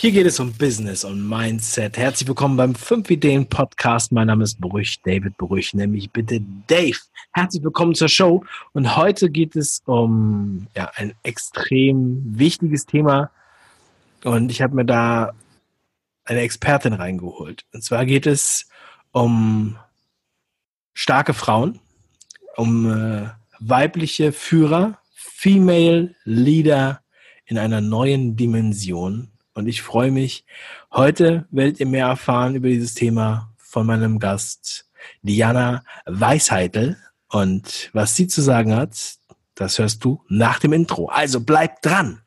Hier geht es um Business und Mindset. Herzlich willkommen beim 5 Ideen Podcast. Mein Name ist Brüch, David Brüch, nämlich bitte Dave. Herzlich willkommen zur Show. Und heute geht es um ja, ein extrem wichtiges Thema. Und ich habe mir da eine Expertin reingeholt. Und zwar geht es um starke Frauen, um äh, weibliche Führer, Female Leader in einer neuen Dimension und ich freue mich. Heute werdet ihr mehr erfahren über dieses Thema von meinem Gast Diana Weisheitel. Und was sie zu sagen hat, das hörst du nach dem Intro. Also bleib dran!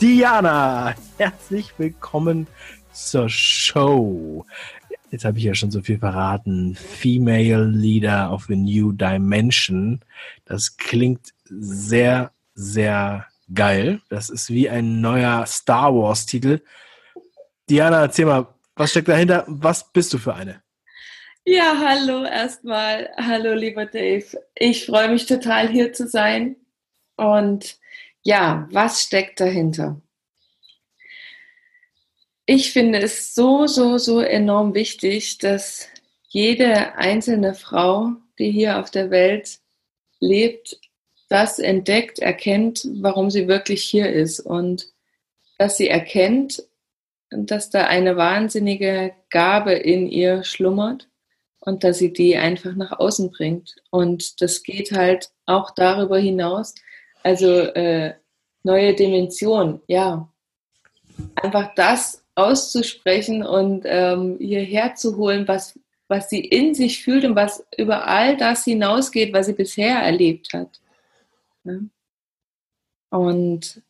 Diana, herzlich willkommen zur Show. Jetzt habe ich ja schon so viel verraten. Female Leader of a New Dimension. Das klingt sehr, sehr geil. Das ist wie ein neuer Star Wars-Titel. Diana, erzähl mal, was steckt dahinter? Was bist du für eine? Ja, hallo erstmal. Hallo, lieber Dave. Ich freue mich total, hier zu sein. Und ja, was steckt dahinter? Ich finde es so, so, so enorm wichtig, dass jede einzelne Frau, die hier auf der Welt lebt, das entdeckt, erkennt, warum sie wirklich hier ist und dass sie erkennt, dass da eine wahnsinnige Gabe in ihr schlummert und dass sie die einfach nach außen bringt. Und das geht halt auch darüber hinaus. Also äh, neue Dimension, ja. Einfach das auszusprechen und ähm, hierher zu holen, was, was sie in sich fühlt und was über all das hinausgeht, was sie bisher erlebt hat. Ja? Und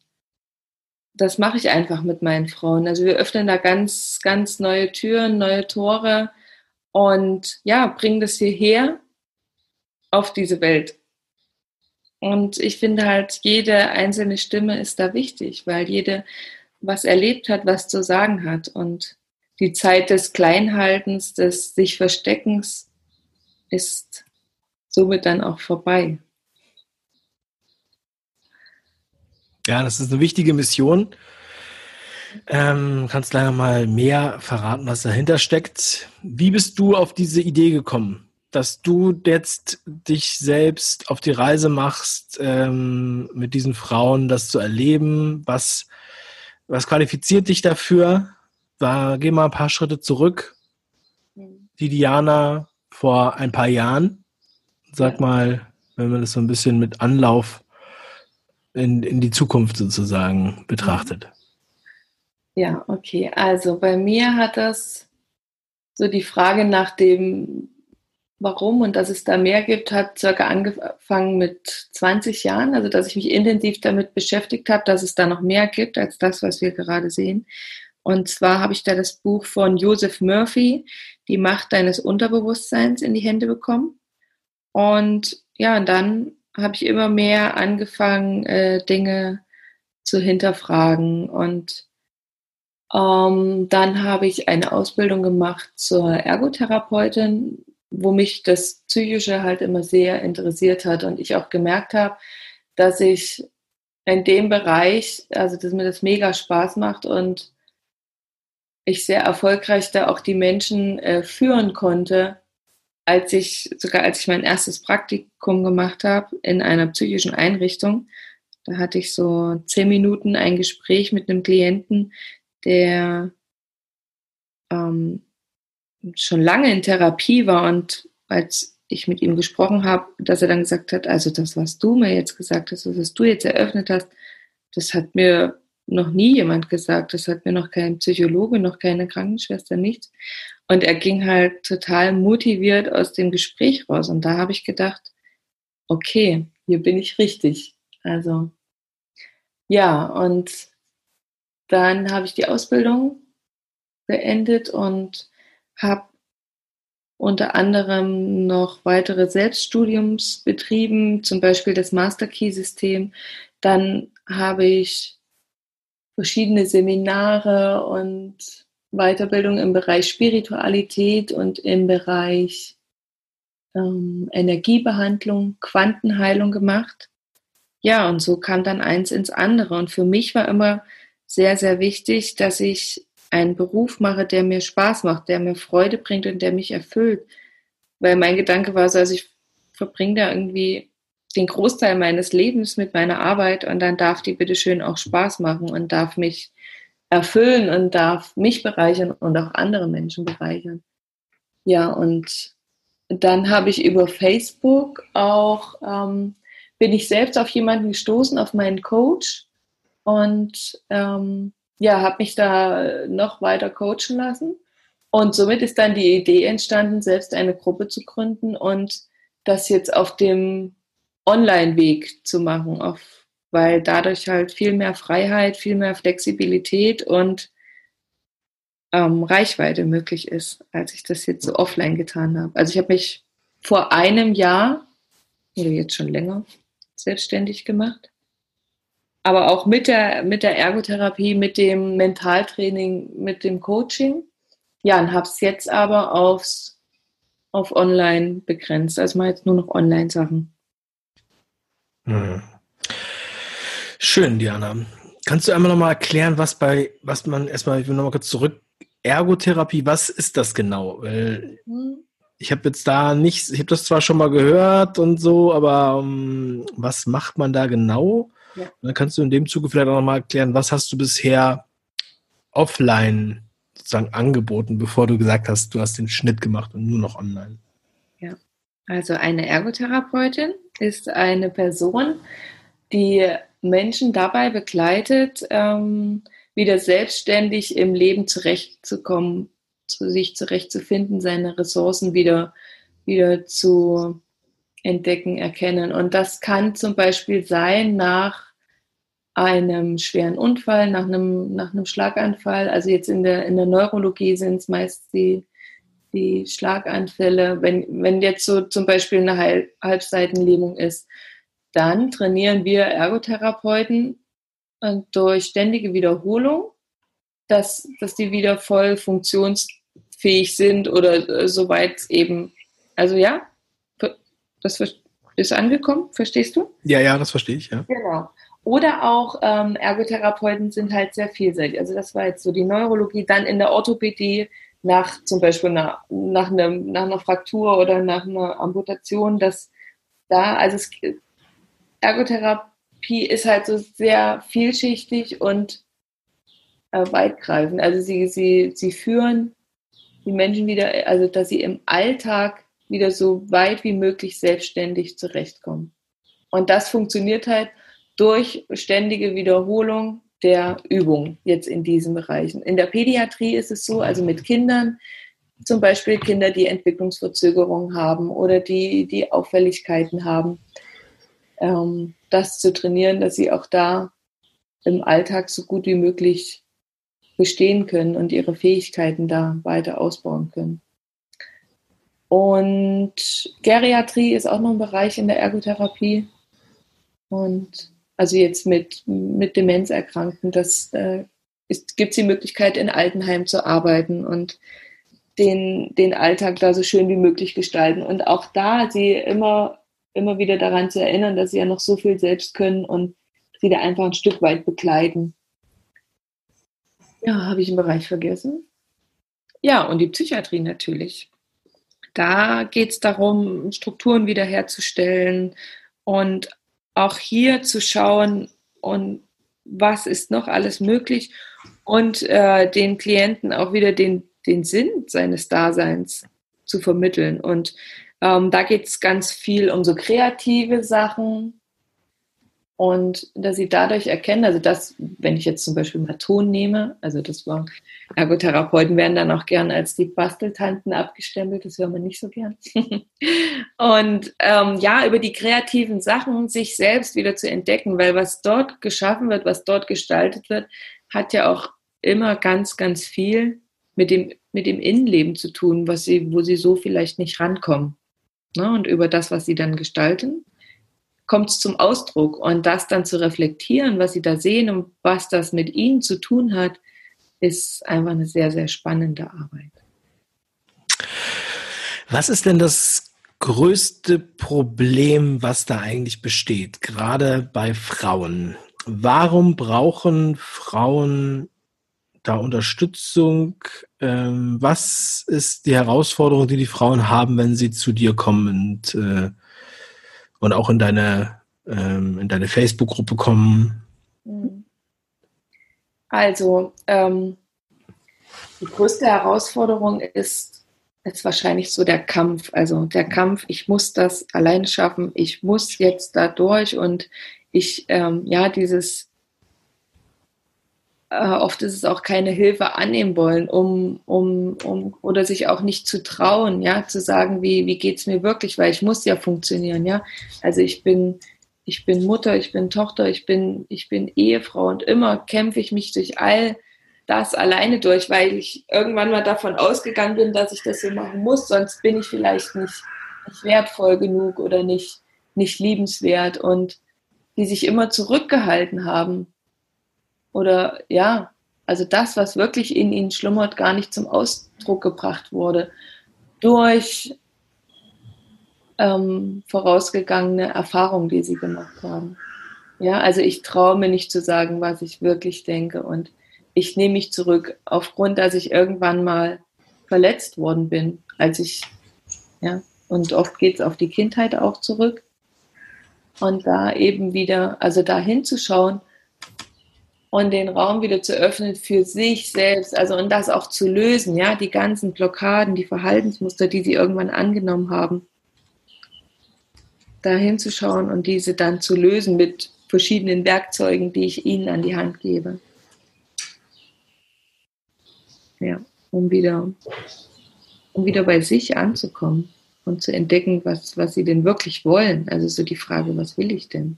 das mache ich einfach mit meinen Frauen. Also wir öffnen da ganz, ganz neue Türen, neue Tore und ja, bringen das hierher auf diese Welt. Und ich finde halt, jede einzelne Stimme ist da wichtig, weil jede was erlebt hat, was zu sagen hat. Und die Zeit des Kleinhaltens, des sich Versteckens ist somit dann auch vorbei. Ja, das ist eine wichtige Mission. Ähm, kannst leider mal mehr verraten, was dahinter steckt. Wie bist du auf diese Idee gekommen, dass du jetzt dich selbst auf die Reise machst, ähm, mit diesen Frauen das zu erleben? Was was qualifiziert dich dafür? Da geh mal ein paar Schritte zurück. Die Diana vor ein paar Jahren. Sag mal, wenn man das so ein bisschen mit Anlauf in, in die Zukunft sozusagen betrachtet. Ja, okay. Also bei mir hat das so die Frage nach dem warum und dass es da mehr gibt, hat circa angefangen mit 20 Jahren, also dass ich mich intensiv damit beschäftigt habe, dass es da noch mehr gibt als das, was wir gerade sehen. Und zwar habe ich da das Buch von Joseph Murphy, Die Macht deines Unterbewusstseins, in die Hände bekommen. Und ja, und dann habe ich immer mehr angefangen, äh, Dinge zu hinterfragen. Und ähm, dann habe ich eine Ausbildung gemacht zur Ergotherapeutin, wo mich das Psychische halt immer sehr interessiert hat und ich auch gemerkt habe, dass ich in dem Bereich, also dass mir das mega Spaß macht und ich sehr erfolgreich da auch die Menschen äh, führen konnte, als ich, sogar als ich mein erstes Praktikum gemacht habe in einer psychischen Einrichtung. Da hatte ich so zehn Minuten ein Gespräch mit einem Klienten, der ähm, schon lange in Therapie war und als ich mit ihm gesprochen habe, dass er dann gesagt hat, also das, was du mir jetzt gesagt hast, was du jetzt eröffnet hast, das hat mir noch nie jemand gesagt, das hat mir noch kein Psychologe, noch keine Krankenschwester, nichts. Und er ging halt total motiviert aus dem Gespräch raus. Und da habe ich gedacht, okay, hier bin ich richtig. Also ja, und dann habe ich die Ausbildung beendet und habe unter anderem noch weitere Selbststudiums betrieben, zum Beispiel das Master Key System. Dann habe ich verschiedene Seminare und Weiterbildung im Bereich Spiritualität und im Bereich ähm, Energiebehandlung, Quantenheilung gemacht. Ja, und so kam dann eins ins andere. Und für mich war immer sehr, sehr wichtig, dass ich einen Beruf mache, der mir Spaß macht, der mir Freude bringt und der mich erfüllt. Weil mein Gedanke war so, also ich verbringe da irgendwie den Großteil meines Lebens mit meiner Arbeit und dann darf die bitte schön auch Spaß machen und darf mich erfüllen und darf mich bereichern und auch andere Menschen bereichern. Ja, und dann habe ich über Facebook auch, ähm, bin ich selbst auf jemanden gestoßen, auf meinen Coach und ähm, ja, habe mich da noch weiter coachen lassen. Und somit ist dann die Idee entstanden, selbst eine Gruppe zu gründen und das jetzt auf dem Online-Weg zu machen, auf, weil dadurch halt viel mehr Freiheit, viel mehr Flexibilität und ähm, Reichweite möglich ist, als ich das jetzt so offline getan habe. Also ich habe mich vor einem Jahr oder jetzt schon länger selbstständig gemacht. Aber auch mit der, mit der Ergotherapie, mit dem Mentaltraining, mit dem Coaching. Ja, und habe es jetzt aber aufs, auf online begrenzt. Also mal jetzt nur noch Online-Sachen. Mhm. Schön, Diana. Kannst du einmal nochmal erklären, was bei, was man erstmal, ich will nochmal kurz zurück, Ergotherapie, was ist das genau? Weil mhm. ich habe jetzt da nichts, ich habe das zwar schon mal gehört und so, aber um, was macht man da genau? Ja. dann kannst du in dem Zuge vielleicht auch nochmal erklären, was hast du bisher offline sozusagen angeboten, bevor du gesagt hast, du hast den Schnitt gemacht und nur noch online? Ja, also eine Ergotherapeutin ist eine Person, die Menschen dabei begleitet, ähm, wieder selbstständig im Leben zurechtzukommen, zu sich zurechtzufinden, seine Ressourcen wieder, wieder zu entdecken, erkennen. Und das kann zum Beispiel sein nach einem schweren Unfall, nach einem, nach einem Schlaganfall. Also jetzt in der, in der Neurologie sind es meist die, die Schlaganfälle. Wenn, wenn jetzt so zum Beispiel eine Halb Halbseitenlähmung ist, dann trainieren wir Ergotherapeuten durch ständige Wiederholung, dass, dass die wieder voll funktionsfähig sind oder äh, soweit eben. Also ja, das ist angekommen, verstehst du? Ja, ja, das verstehe ich, ja. Genau. Oder auch ähm, Ergotherapeuten sind halt sehr vielseitig. Also das war jetzt so die Neurologie, dann in der Orthopädie nach zum Beispiel nach, nach, einem, nach einer Fraktur oder nach einer Amputation, dass da, also es, Ergotherapie ist halt so sehr vielschichtig und äh, weitgreifend. Also sie, sie, sie führen die Menschen wieder, also dass sie im Alltag wieder so weit wie möglich selbstständig zurechtkommen. Und das funktioniert halt durch ständige Wiederholung der Übung jetzt in diesen Bereichen. In der Pädiatrie ist es so, also mit Kindern, zum Beispiel Kinder, die Entwicklungsverzögerungen haben oder die, die Auffälligkeiten haben, ähm, das zu trainieren, dass sie auch da im Alltag so gut wie möglich bestehen können und ihre Fähigkeiten da weiter ausbauen können. Und Geriatrie ist auch noch ein Bereich in der Ergotherapie. Und also jetzt mit, mit Demenzerkrankten, das äh, gibt es die Möglichkeit, in Altenheim zu arbeiten und den, den Alltag da so schön wie möglich gestalten. Und auch da sie immer immer wieder daran zu erinnern, dass sie ja noch so viel selbst können und sie da einfach ein Stück weit begleiten. Ja, habe ich einen Bereich vergessen? Ja, und die Psychiatrie natürlich. Da geht es darum, Strukturen wiederherzustellen und auch hier zu schauen, und was ist noch alles möglich und äh, den Klienten auch wieder den, den Sinn seines Daseins zu vermitteln. Und ähm, da geht es ganz viel um so kreative Sachen und dass sie dadurch erkennen, also das, wenn ich jetzt zum Beispiel mal Ton nehme, also das war, Ergotherapeuten werden dann auch gern als die Basteltanten abgestempelt, das hören wir nicht so gern. und ähm, ja, über die kreativen Sachen sich selbst wieder zu entdecken, weil was dort geschaffen wird, was dort gestaltet wird, hat ja auch immer ganz, ganz viel mit dem, mit dem Innenleben zu tun, was sie, wo sie so vielleicht nicht rankommen. Ne? Und über das, was sie dann gestalten, kommt es zum Ausdruck. Und das dann zu reflektieren, was sie da sehen und was das mit ihnen zu tun hat, ist einfach eine sehr, sehr spannende Arbeit. Was ist denn das größte Problem, was da eigentlich besteht, gerade bei Frauen? Warum brauchen Frauen da Unterstützung? Ähm, was ist die Herausforderung, die die Frauen haben, wenn sie zu dir kommen und, äh, und auch in deine, ähm, in deine Facebook-Gruppe kommen? Mhm. Also, ähm, die größte Herausforderung ist, ist wahrscheinlich so der Kampf. Also der Kampf, ich muss das alleine schaffen, ich muss jetzt da durch und ich, ähm, ja, dieses, äh, oft ist es auch keine Hilfe annehmen wollen, um, um, um, oder sich auch nicht zu trauen, ja, zu sagen, wie, wie geht es mir wirklich, weil ich muss ja funktionieren, ja. Also ich bin, ich bin Mutter, ich bin Tochter, ich bin, ich bin Ehefrau und immer kämpfe ich mich durch all das alleine durch, weil ich irgendwann mal davon ausgegangen bin, dass ich das so machen muss, sonst bin ich vielleicht nicht, nicht wertvoll genug oder nicht, nicht liebenswert und die sich immer zurückgehalten haben. Oder ja, also das, was wirklich in ihnen schlummert, gar nicht zum Ausdruck gebracht wurde. Durch ähm, vorausgegangene Erfahrungen, die sie gemacht haben. Ja, also ich traue mir nicht zu sagen, was ich wirklich denke und ich nehme mich zurück aufgrund, dass ich irgendwann mal verletzt worden bin, als ich, ja, und oft geht es auf die Kindheit auch zurück. Und da eben wieder, also da hinzuschauen und den Raum wieder zu öffnen für sich selbst, also und das auch zu lösen, ja, die ganzen Blockaden, die Verhaltensmuster, die sie irgendwann angenommen haben da hinzuschauen und diese dann zu lösen mit verschiedenen Werkzeugen, die ich ihnen an die Hand gebe. Ja, um wieder, um wieder bei sich anzukommen und zu entdecken, was, was sie denn wirklich wollen. Also so die Frage, was will ich denn?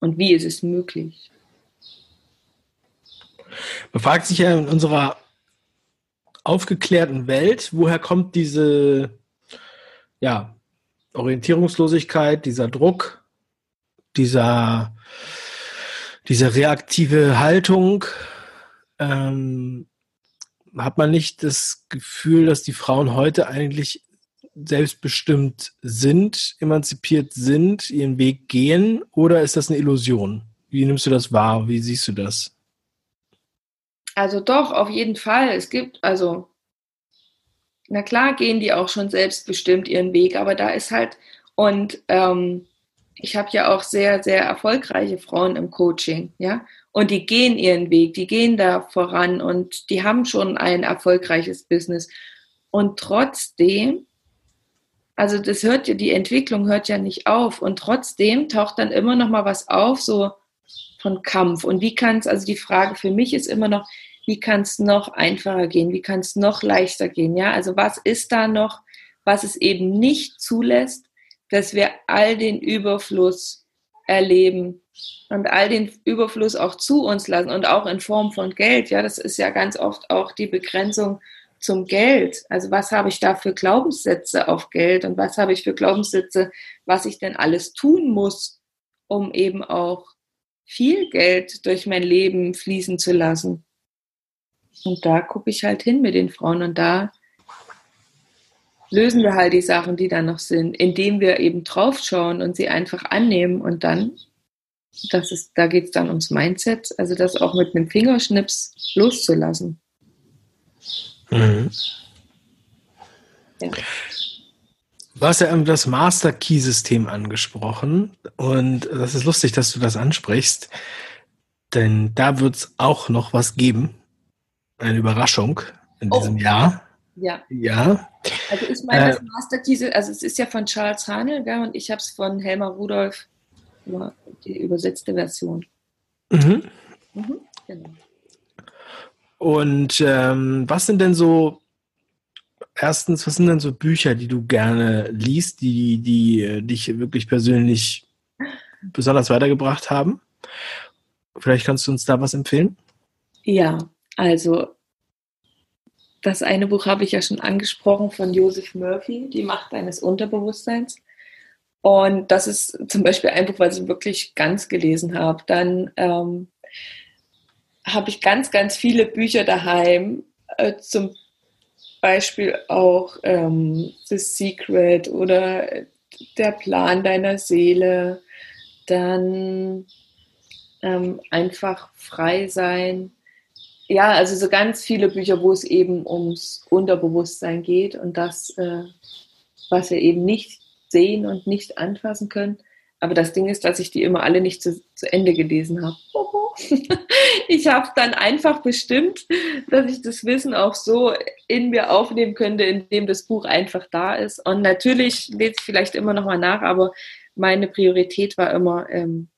Und wie ist es möglich? Man fragt sich ja in unserer aufgeklärten Welt, woher kommt diese ja, Orientierungslosigkeit, dieser Druck, dieser, diese reaktive Haltung, ähm, hat man nicht das Gefühl, dass die Frauen heute eigentlich selbstbestimmt sind, emanzipiert sind, ihren Weg gehen, oder ist das eine Illusion? Wie nimmst du das wahr? Wie siehst du das? Also doch, auf jeden Fall. Es gibt, also na klar gehen die auch schon selbstbestimmt ihren Weg, aber da ist halt, und ähm, ich habe ja auch sehr, sehr erfolgreiche Frauen im Coaching, ja, und die gehen ihren Weg, die gehen da voran und die haben schon ein erfolgreiches Business. Und trotzdem, also das hört ja, die Entwicklung hört ja nicht auf und trotzdem taucht dann immer noch mal was auf, so von Kampf. Und wie kann es, also die Frage für mich ist immer noch, wie kann es noch einfacher gehen, wie kann es noch leichter gehen, ja, also was ist da noch, was es eben nicht zulässt, dass wir all den Überfluss erleben und all den Überfluss auch zu uns lassen und auch in Form von Geld, ja, das ist ja ganz oft auch die Begrenzung zum Geld. Also was habe ich da für Glaubenssätze auf Geld und was habe ich für Glaubenssätze, was ich denn alles tun muss, um eben auch viel Geld durch mein Leben fließen zu lassen. Und da gucke ich halt hin mit den Frauen und da lösen wir halt die Sachen, die da noch sind, indem wir eben draufschauen und sie einfach annehmen und dann, das ist, da geht es dann ums Mindset, also das auch mit einem Fingerschnips loszulassen. Mhm. Ja. Du hast ja das Master Key System angesprochen und das ist lustig, dass du das ansprichst, denn da wird es auch noch was geben eine Überraschung in oh. diesem Jahr. Ja. Ja. Also ich meine, das äh, Master Key, also es ist ja von Charles Hanel, gell, und ich habe es von Helmer Rudolph, die übersetzte Version. Mhm. Mhm, genau. Und ähm, was sind denn so, erstens, was sind denn so Bücher, die du gerne liest, die, die äh, dich wirklich persönlich besonders weitergebracht haben? Vielleicht kannst du uns da was empfehlen? Ja, also, das eine Buch habe ich ja schon angesprochen von Joseph Murphy, Die Macht deines Unterbewusstseins. Und das ist zum Beispiel ein Buch, was ich wirklich ganz gelesen habe. Dann ähm, habe ich ganz, ganz viele Bücher daheim äh, zum Beispiel auch ähm, The Secret oder Der Plan deiner Seele. Dann ähm, einfach frei sein. Ja, also so ganz viele Bücher, wo es eben ums Unterbewusstsein geht und das, äh, was wir eben nicht sehen und nicht anfassen können. Aber das Ding ist, dass ich die immer alle nicht zu, zu Ende gelesen habe. ich habe dann einfach bestimmt, dass ich das Wissen auch so in mir aufnehmen könnte, indem das Buch einfach da ist. Und natürlich lese ich vielleicht immer noch mal nach, aber meine Priorität war immer ähm,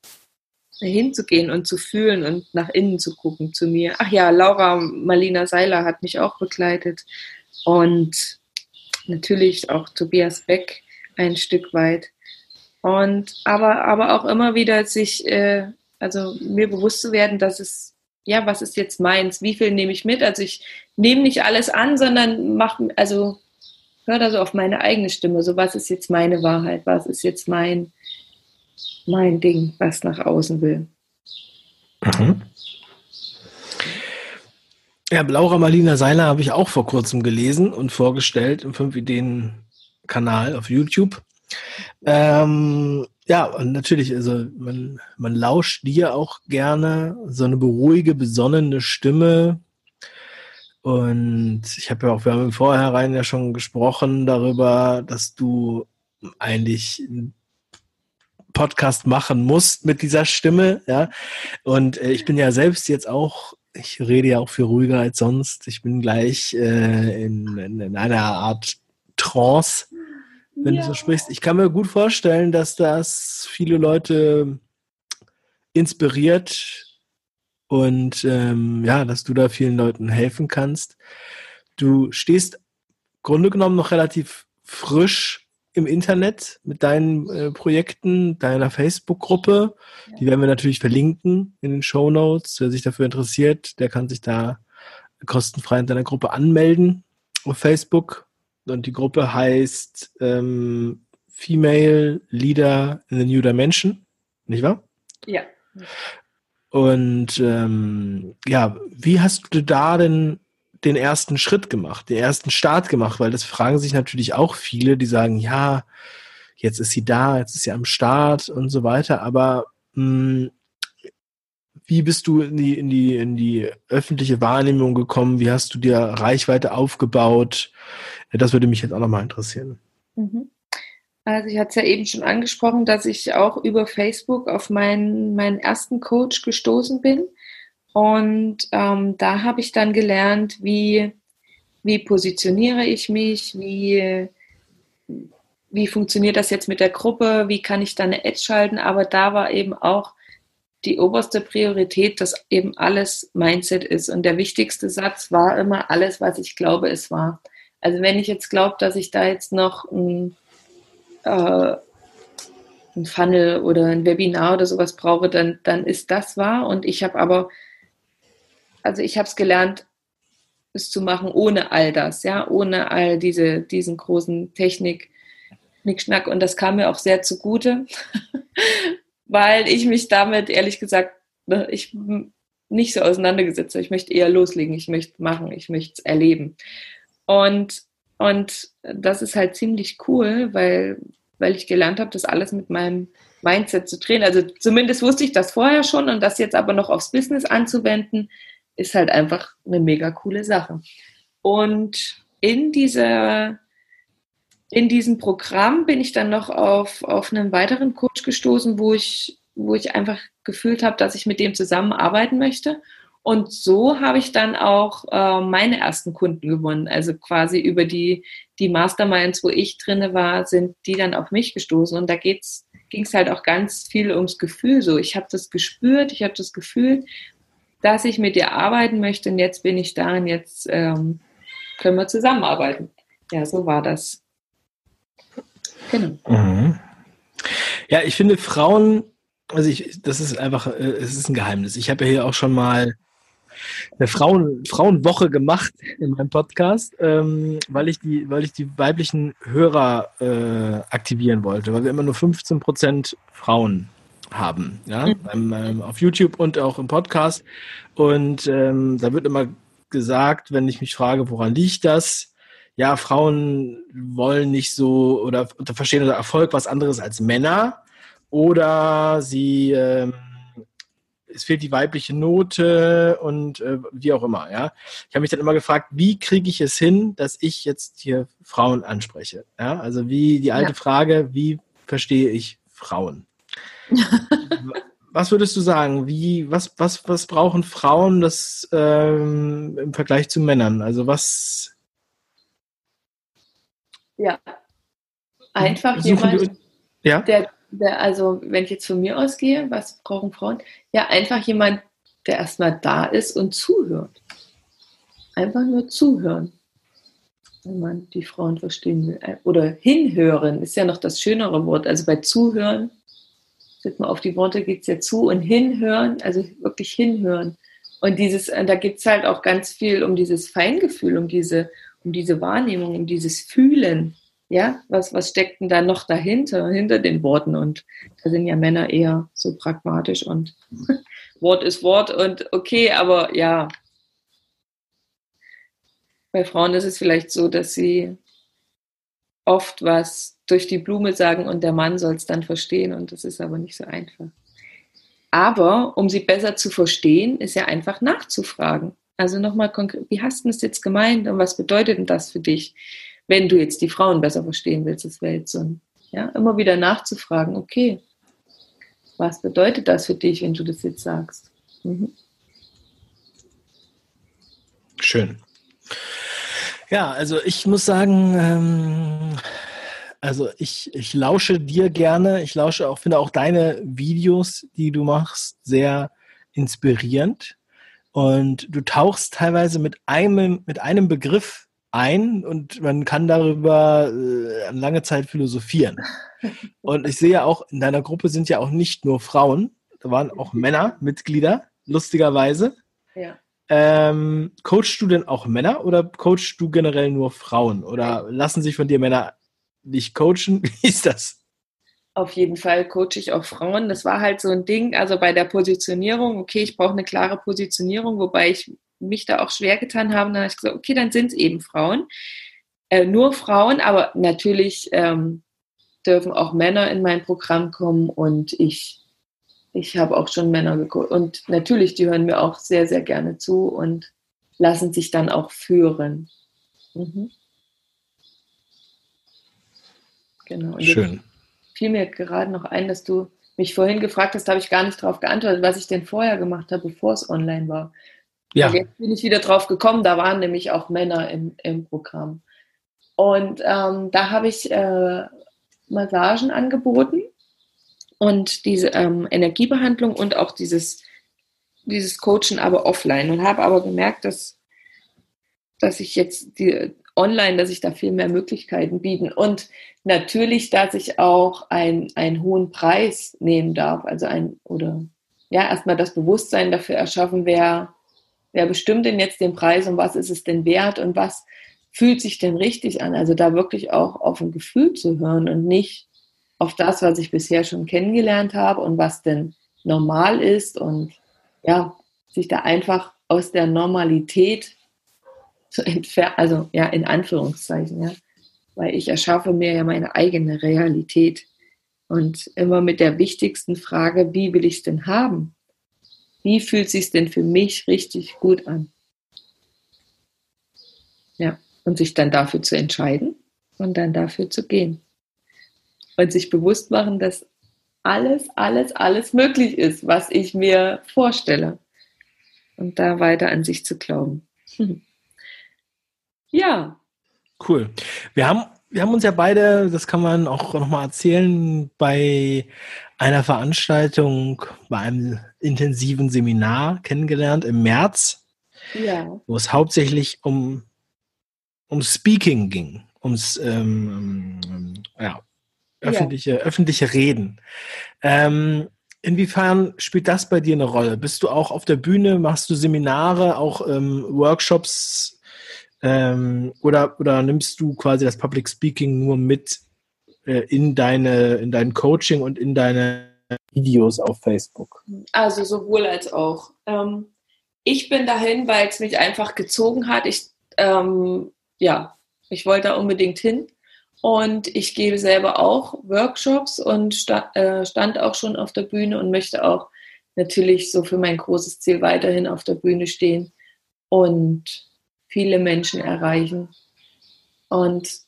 hinzugehen und zu fühlen und nach innen zu gucken zu mir. Ach ja, Laura Marlina Seiler hat mich auch begleitet und natürlich auch Tobias Beck ein Stück weit. Und aber, aber auch immer wieder sich, äh, also mir bewusst zu werden, dass es, ja, was ist jetzt meins? Wie viel nehme ich mit? Also ich nehme nicht alles an, sondern mache, also hör da so auf meine eigene Stimme. So, was ist jetzt meine Wahrheit? Was ist jetzt mein, mein Ding, was nach außen will? Mhm. Ja, Laura Marlina Seiler habe ich auch vor kurzem gelesen und vorgestellt im Fünf Ideen Kanal auf YouTube. Ähm, ja, und natürlich, also man, man lauscht dir auch gerne so eine beruhige, besonnene Stimme. Und ich habe ja auch, wir haben im Vorhinein ja schon gesprochen darüber, dass du eigentlich Podcast machen musst mit dieser Stimme, ja. Und äh, ich bin ja selbst jetzt auch, ich rede ja auch viel ruhiger als sonst. Ich bin gleich äh, in, in, in einer Art Trance wenn ja. du so sprichst. Ich kann mir gut vorstellen, dass das viele Leute inspiriert und ähm, ja, dass du da vielen Leuten helfen kannst. Du stehst Grunde genommen noch relativ frisch im Internet mit deinen äh, Projekten, deiner Facebook-Gruppe. Ja. Die werden wir natürlich verlinken in den Show Notes. Wer sich dafür interessiert, der kann sich da kostenfrei in deiner Gruppe anmelden auf Facebook. Und die Gruppe heißt ähm, Female Leader in the New Dimension, nicht wahr? Ja. Und ähm, ja, wie hast du da denn den ersten Schritt gemacht, den ersten Start gemacht? Weil das fragen sich natürlich auch viele, die sagen, ja, jetzt ist sie da, jetzt ist sie am Start und so weiter. Aber mh, hm, wie bist du in die, in die, in die öffentliche Wahrnehmung gekommen? Wie hast du dir Reichweite aufgebaut? Das würde mich jetzt auch nochmal interessieren. Mhm. Also ich hatte es ja eben schon angesprochen, dass ich auch über Facebook auf meinen, meinen ersten Coach gestoßen bin. Und ähm, da habe ich dann gelernt, wie, wie positioniere ich mich, wie, wie funktioniert das jetzt mit der Gruppe, wie kann ich da eine Ad schalten. Aber da war eben auch die oberste Priorität, dass eben alles Mindset ist. Und der wichtigste Satz war immer alles, was ich glaube, es war. Also wenn ich jetzt glaube, dass ich da jetzt noch ein, äh, ein Funnel oder ein Webinar oder sowas brauche, dann, dann ist das wahr. Und ich habe aber, also ich habe es gelernt, es zu machen ohne all das, ja, ohne all diese, diesen großen Technik, Schnickschnack. Und das kam mir auch sehr zugute, weil ich mich damit, ehrlich gesagt, ne, ich nicht so auseinandergesetzt habe. Ich möchte eher loslegen, ich möchte machen, ich möchte es erleben. Und, und das ist halt ziemlich cool, weil, weil ich gelernt habe, das alles mit meinem Mindset zu drehen. Also zumindest wusste ich das vorher schon und das jetzt aber noch aufs Business anzuwenden, ist halt einfach eine mega coole Sache. Und in dieser in diesem Programm bin ich dann noch auf, auf einen weiteren Coach gestoßen, wo ich, wo ich einfach gefühlt habe, dass ich mit dem zusammenarbeiten möchte. Und so habe ich dann auch äh, meine ersten Kunden gewonnen. Also quasi über die, die Masterminds, wo ich drinne war, sind die dann auf mich gestoßen. Und da ging es halt auch ganz viel ums Gefühl. So, ich habe das gespürt, ich habe das Gefühl, dass ich mit dir arbeiten möchte. Und jetzt bin ich da und jetzt ähm, können wir zusammenarbeiten. Ja, so war das. Genau. Mhm. Ja, ich finde Frauen, also ich, das ist einfach, äh, es ist ein Geheimnis. Ich habe ja hier auch schon mal eine Frauen, Frauenwoche gemacht in meinem Podcast, ähm, weil, ich die, weil ich die weiblichen Hörer äh, aktivieren wollte, weil wir immer nur 15 Prozent Frauen haben, ja, mhm. Ähm, auf YouTube und auch im Podcast. Und ähm, da wird immer gesagt, wenn ich mich frage, woran liegt das? ja, Frauen wollen nicht so oder verstehen unter Erfolg was anderes als Männer oder sie ähm, es fehlt die weibliche Note und äh, wie auch immer, ja. Ich habe mich dann immer gefragt, wie kriege ich es hin, dass ich jetzt hier Frauen anspreche? Ja, also wie die alte ja. Frage, wie verstehe ich Frauen? Was würdest du sagen? Wie, was, was, was brauchen Frauen das ähm, im Vergleich zu Männern? Also was? Ja, einfach jemand, ja? der also wenn ich jetzt von mir ausgehe, was brauchen Frauen? Ja, einfach jemand, der erstmal da ist und zuhört. Einfach nur zuhören, wenn man die Frauen verstehen will. Oder hinhören ist ja noch das schönere Wort. Also bei Zuhören, sieht man auf die Worte geht es ja zu und hinhören, also wirklich hinhören. Und dieses, da geht es halt auch ganz viel um dieses Feingefühl, um diese, um diese Wahrnehmung, um dieses Fühlen ja, was, was steckt denn da noch dahinter, hinter den Worten? Und da sind ja Männer eher so pragmatisch und Wort ist Wort und okay, aber ja. Bei Frauen ist es vielleicht so, dass sie oft was durch die Blume sagen und der Mann soll es dann verstehen und das ist aber nicht so einfach. Aber um sie besser zu verstehen, ist ja einfach nachzufragen. Also nochmal konkret, wie hast du es jetzt gemeint und was bedeutet denn das für dich? wenn du jetzt die Frauen besser verstehen willst, das wäre ja, immer wieder nachzufragen, okay, was bedeutet das für dich, wenn du das jetzt sagst? Mhm. Schön. Ja, also ich muss sagen, ähm, also ich, ich lausche dir gerne, ich lausche auch, finde auch deine Videos, die du machst, sehr inspirierend. Und du tauchst teilweise mit einem, mit einem Begriff ein und man kann darüber äh, lange Zeit philosophieren. Und ich sehe auch, in deiner Gruppe sind ja auch nicht nur Frauen, da waren auch Männer Mitglieder, lustigerweise. Ja. Ähm, coachst du denn auch Männer oder coachst du generell nur Frauen? Oder lassen sich von dir Männer nicht coachen? Wie ist das? Auf jeden Fall coache ich auch Frauen. Das war halt so ein Ding, also bei der Positionierung, okay, ich brauche eine klare Positionierung, wobei ich mich da auch schwer getan haben, dann habe ich gesagt, okay, dann sind es eben Frauen. Äh, nur Frauen, aber natürlich ähm, dürfen auch Männer in mein Programm kommen und ich, ich habe auch schon Männer geguckt. Und natürlich, die hören mir auch sehr, sehr gerne zu und lassen sich dann auch führen. Mhm. Genau. Und Schön. Fiel mir gerade noch ein, dass du mich vorhin gefragt hast, habe ich gar nicht darauf geantwortet, was ich denn vorher gemacht habe, bevor es online war. Ja. jetzt bin ich wieder drauf gekommen, da waren nämlich auch Männer im, im Programm. Und ähm, da habe ich äh, Massagen angeboten und diese ähm, Energiebehandlung und auch dieses, dieses Coachen aber offline und habe aber gemerkt, dass, dass ich jetzt die online, dass ich da viel mehr Möglichkeiten bieten und natürlich, dass ich auch ein, einen hohen Preis nehmen darf, also ein oder ja, erstmal das Bewusstsein dafür erschaffen, wer wer bestimmt denn jetzt den Preis und was ist es denn wert und was fühlt sich denn richtig an? Also da wirklich auch auf ein Gefühl zu hören und nicht auf das, was ich bisher schon kennengelernt habe und was denn normal ist und ja, sich da einfach aus der Normalität zu entfernen, also ja, in Anführungszeichen, ja, weil ich erschaffe mir ja meine eigene Realität und immer mit der wichtigsten Frage, wie will ich es denn haben? wie fühlt es sich denn für mich richtig gut an? Ja, und sich dann dafür zu entscheiden und dann dafür zu gehen. Und sich bewusst machen, dass alles, alles, alles möglich ist, was ich mir vorstelle. Und da weiter an sich zu glauben. Ja. Cool. Wir haben, wir haben uns ja beide, das kann man auch nochmal erzählen, bei einer Veranstaltung, bei einem intensiven Seminar kennengelernt im März, ja. wo es hauptsächlich um, um Speaking ging, ums ähm, ähm, ja, öffentliche, ja. öffentliche Reden. Ähm, inwiefern spielt das bei dir eine Rolle? Bist du auch auf der Bühne, machst du Seminare, auch ähm, Workshops ähm, oder, oder nimmst du quasi das Public Speaking nur mit äh, in deine, in dein Coaching und in deine Videos auf Facebook? Also sowohl als auch. Ähm, ich bin dahin, weil es mich einfach gezogen hat. Ich, ähm, ja, Ich wollte da unbedingt hin. Und ich gebe selber auch Workshops und sta äh, stand auch schon auf der Bühne und möchte auch natürlich so für mein großes Ziel weiterhin auf der Bühne stehen und viele Menschen erreichen. Und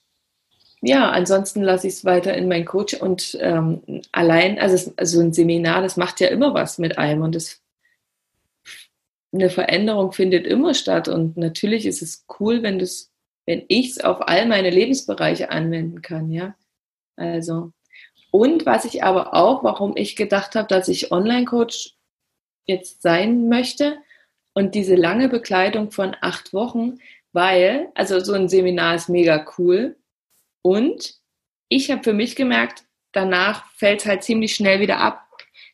ja, ansonsten lasse ich es weiter in mein Coach und ähm, allein, also, es, also ein Seminar, das macht ja immer was mit einem und das, eine Veränderung findet immer statt und natürlich ist es cool, wenn wenn ich es auf all meine Lebensbereiche anwenden kann, ja. Also und was ich aber auch, warum ich gedacht habe, dass ich Online-Coach jetzt sein möchte und diese lange Begleitung von acht Wochen, weil, also so ein Seminar ist mega cool und ich habe für mich gemerkt, danach fällt es halt ziemlich schnell wieder ab,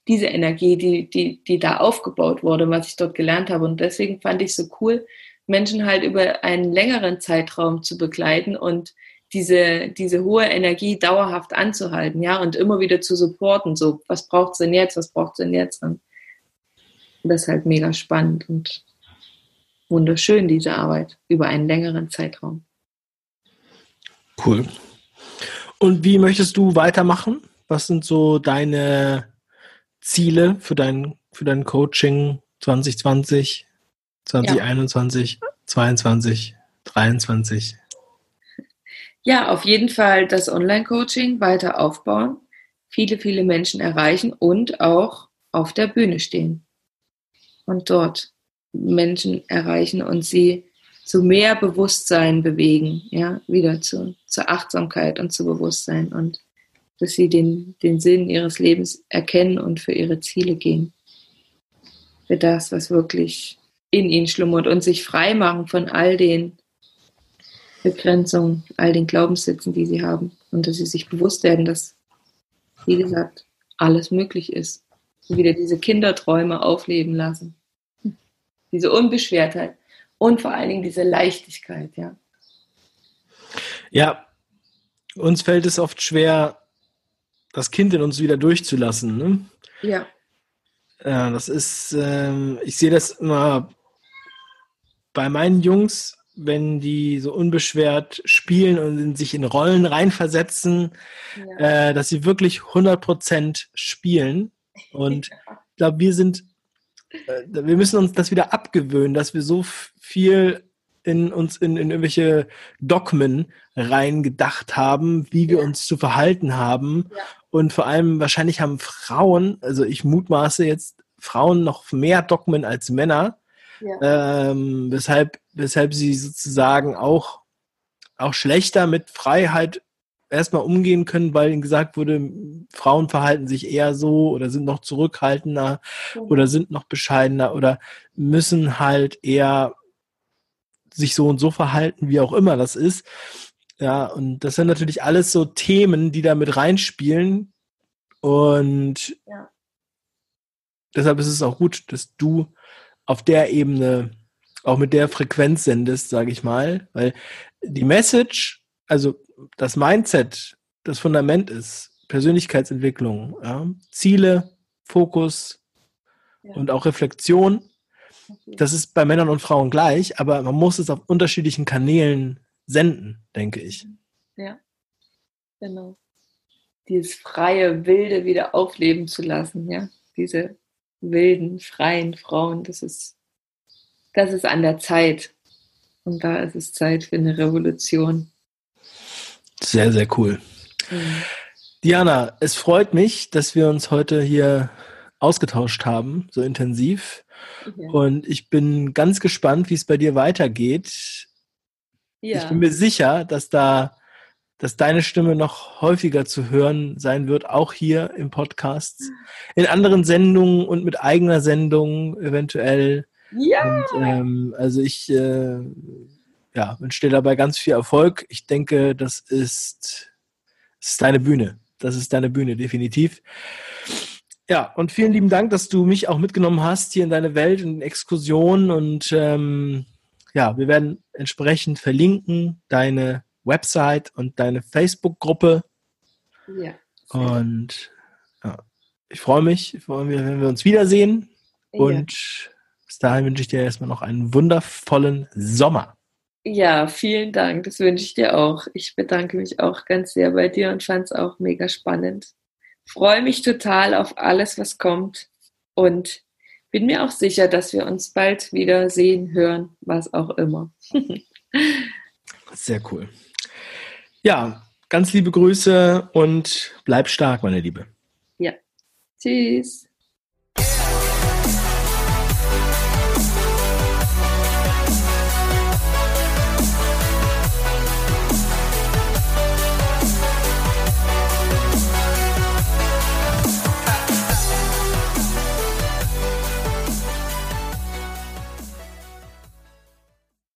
diese Energie, die, die, die da aufgebaut wurde, was ich dort gelernt habe. Und deswegen fand ich so cool, Menschen halt über einen längeren Zeitraum zu begleiten und diese, diese hohe Energie dauerhaft anzuhalten, ja, und immer wieder zu supporten, so, was braucht es denn jetzt, was braucht es denn jetzt? Und das ist halt mega spannend und wunderschön, diese Arbeit über einen längeren Zeitraum. Cool. Und wie möchtest du weitermachen? Was sind so deine Ziele für dein, für dein Coaching 2020, 2021, ja. 22, 23? Ja, auf jeden Fall das Online-Coaching weiter aufbauen, viele, viele Menschen erreichen und auch auf der Bühne stehen und dort Menschen erreichen und sie zu mehr Bewusstsein bewegen, ja, wieder zu, zur Achtsamkeit und zu Bewusstsein und dass sie den, den Sinn ihres Lebens erkennen und für ihre Ziele gehen. Für das, was wirklich in ihnen schlummert und sich frei machen von all den Begrenzungen, all den Glaubenssätzen, die sie haben. Und dass sie sich bewusst werden, dass, wie gesagt, alles möglich ist wieder diese Kinderträume aufleben lassen. Diese Unbeschwertheit und vor allen Dingen diese Leichtigkeit, ja. Ja, uns fällt es oft schwer, das Kind in uns wieder durchzulassen. Ne? Ja. Ja, das ist, ähm, ich sehe das immer bei meinen Jungs, wenn die so unbeschwert spielen und sich in Rollen reinversetzen, ja. äh, dass sie wirklich 100% spielen und ich glaube, wir sind, äh, wir müssen uns das wieder abgewöhnen, dass wir so viel in uns in, in irgendwelche Dogmen reingedacht haben, wie wir ja. uns zu verhalten haben. Ja. Und vor allem wahrscheinlich haben Frauen, also ich mutmaße jetzt Frauen noch mehr Dogmen als Männer, ja. ähm, weshalb, weshalb sie sozusagen auch, auch schlechter mit Freiheit erstmal umgehen können, weil ihnen gesagt wurde, Frauen verhalten sich eher so oder sind noch zurückhaltender mhm. oder sind noch bescheidener oder müssen halt eher sich so und so verhalten, wie auch immer das ist. Ja, und das sind natürlich alles so Themen, die da mit reinspielen. Und ja. deshalb ist es auch gut, dass du auf der Ebene auch mit der Frequenz sendest, sage ich mal, weil die Message, also das Mindset das Fundament ist, Persönlichkeitsentwicklung, ja, Ziele, Fokus ja. und auch Reflexion, das ist bei Männern und Frauen gleich, aber man muss es auf unterschiedlichen Kanälen senden, denke ich. Ja, genau. Dieses freie, wilde wieder aufleben zu lassen, ja. Diese wilden, freien Frauen, das ist, das ist an der Zeit. Und da ist es Zeit für eine Revolution. Sehr, sehr cool. Mhm. Diana, es freut mich, dass wir uns heute hier ausgetauscht haben, so intensiv. Ja. Und ich bin ganz gespannt, wie es bei dir weitergeht. Ja. Ich bin mir sicher, dass da, dass deine Stimme noch häufiger zu hören sein wird, auch hier im Podcast, in anderen Sendungen und mit eigener Sendung eventuell. Ja. Und, ähm, also ich äh, ja, wünsche dir dabei ganz viel Erfolg. Ich denke, das ist, das ist deine Bühne. Das ist deine Bühne, definitiv. Ja, und vielen lieben Dank, dass du mich auch mitgenommen hast hier in deine Welt, in Exkursionen. Und ähm, ja, wir werden entsprechend verlinken, deine Website und deine Facebook-Gruppe. Ja. Und ja, ich freue mich, wenn wir uns wiedersehen. Ja. Und bis dahin wünsche ich dir erstmal noch einen wundervollen Sommer. Ja, vielen Dank. Das wünsche ich dir auch. Ich bedanke mich auch ganz sehr bei dir und fand es auch mega spannend. Freue mich total auf alles, was kommt und bin mir auch sicher, dass wir uns bald wieder sehen, hören, was auch immer. Sehr cool. Ja, ganz liebe Grüße und bleib stark, meine Liebe. Ja. Tschüss.